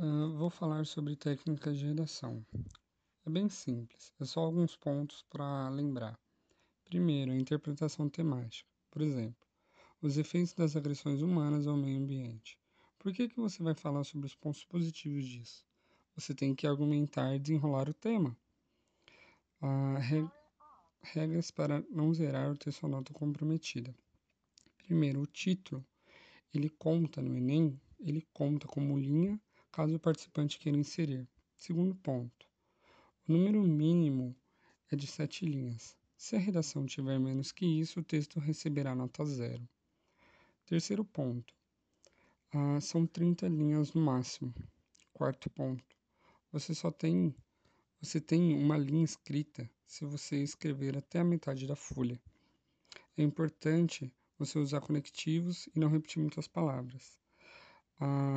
Uh, vou falar sobre técnicas de redação. É bem simples, é só alguns pontos para lembrar. Primeiro, a interpretação temática. Por exemplo, os efeitos das agressões humanas ao meio ambiente. Por que, que você vai falar sobre os pontos positivos disso? Você tem que argumentar e desenrolar o tema. Uh, reg regras para não zerar o texto nota comprometida. Primeiro, o título. Ele conta no Enem, ele conta como linha caso o participante queira inserir. Segundo ponto, o número mínimo é de sete linhas. Se a redação tiver menos que isso, o texto receberá nota zero. Terceiro ponto, ah, são 30 linhas no máximo. Quarto ponto, você só tem você tem uma linha escrita se você escrever até a metade da folha. É importante você usar conectivos e não repetir muitas palavras. Ah,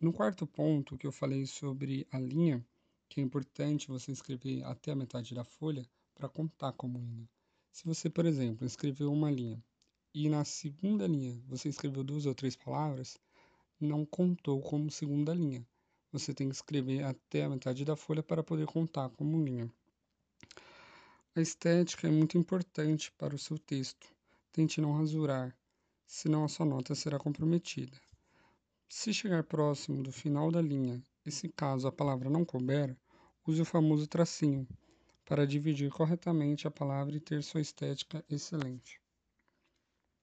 no quarto ponto que eu falei sobre a linha, que é importante você escrever até a metade da folha para contar como linha. Se você, por exemplo, escreveu uma linha e na segunda linha você escreveu duas ou três palavras, não contou como segunda linha. Você tem que escrever até a metade da folha para poder contar como linha. A estética é muito importante para o seu texto. Tente não rasurar, senão a sua nota será comprometida. Se chegar próximo do final da linha e se caso a palavra não couber, use o famoso tracinho para dividir corretamente a palavra e ter sua estética excelente.